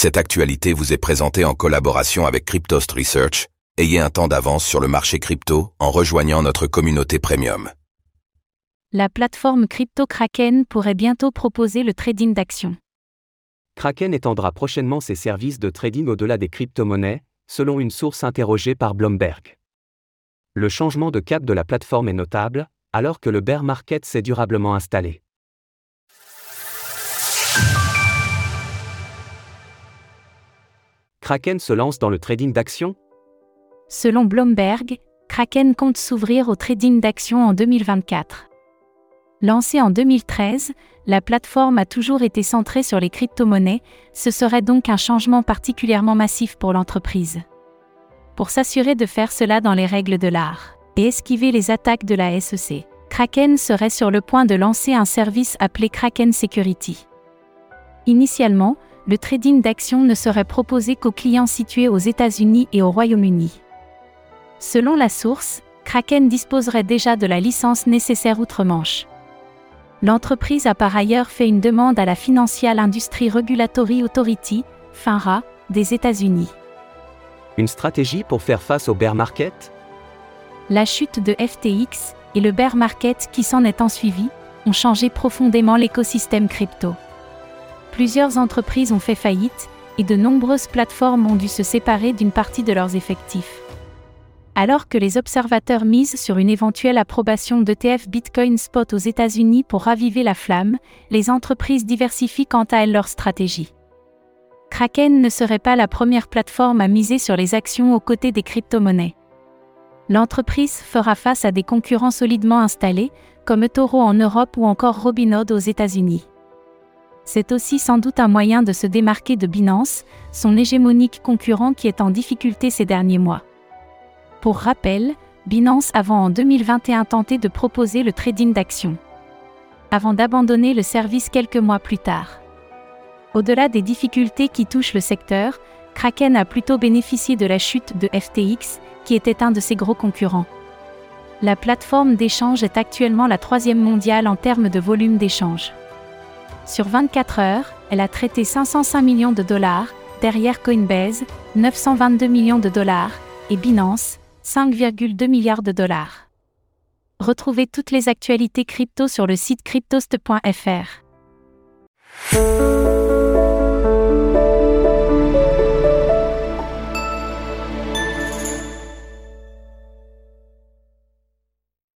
Cette actualité vous est présentée en collaboration avec Cryptost Research. Ayez un temps d'avance sur le marché crypto en rejoignant notre communauté premium. La plateforme crypto Kraken pourrait bientôt proposer le trading d'actions. Kraken étendra prochainement ses services de trading au-delà des crypto-monnaies, selon une source interrogée par Bloomberg. Le changement de cap de la plateforme est notable, alors que le bear market s'est durablement installé. Kraken se lance dans le trading d'actions Selon Bloomberg, Kraken compte s'ouvrir au trading d'actions en 2024. Lancée en 2013, la plateforme a toujours été centrée sur les crypto-monnaies, ce serait donc un changement particulièrement massif pour l'entreprise. Pour s'assurer de faire cela dans les règles de l'art et esquiver les attaques de la SEC, Kraken serait sur le point de lancer un service appelé Kraken Security. Initialement, le trading d'actions ne serait proposé qu'aux clients situés aux États-Unis et au Royaume-Uni. Selon la source, Kraken disposerait déjà de la licence nécessaire outre-Manche. L'entreprise a par ailleurs fait une demande à la Financial Industry Regulatory Authority, FINRA, des États-Unis. Une stratégie pour faire face au bear market? La chute de FTX et le bear market qui s'en est ensuivi ont changé profondément l'écosystème crypto plusieurs entreprises ont fait faillite, et de nombreuses plateformes ont dû se séparer d'une partie de leurs effectifs. Alors que les observateurs misent sur une éventuelle approbation d'ETF Bitcoin Spot aux États-Unis pour raviver la flamme, les entreprises diversifient quant à elles leur stratégie. Kraken ne serait pas la première plateforme à miser sur les actions aux côtés des crypto-monnaies. L'entreprise fera face à des concurrents solidement installés, comme eToro en Europe ou encore Robinhood aux États-Unis c'est aussi sans doute un moyen de se démarquer de Binance, son hégémonique concurrent qui est en difficulté ces derniers mois. Pour rappel, Binance avant en 2021 tenté de proposer le trading d'actions. Avant d'abandonner le service quelques mois plus tard. Au-delà des difficultés qui touchent le secteur, Kraken a plutôt bénéficié de la chute de FTX, qui était un de ses gros concurrents. La plateforme d'échange est actuellement la troisième mondiale en termes de volume d'échange. Sur 24 heures, elle a traité 505 millions de dollars, derrière Coinbase, 922 millions de dollars, et Binance, 5,2 milliards de dollars. Retrouvez toutes les actualités crypto sur le site cryptost.fr.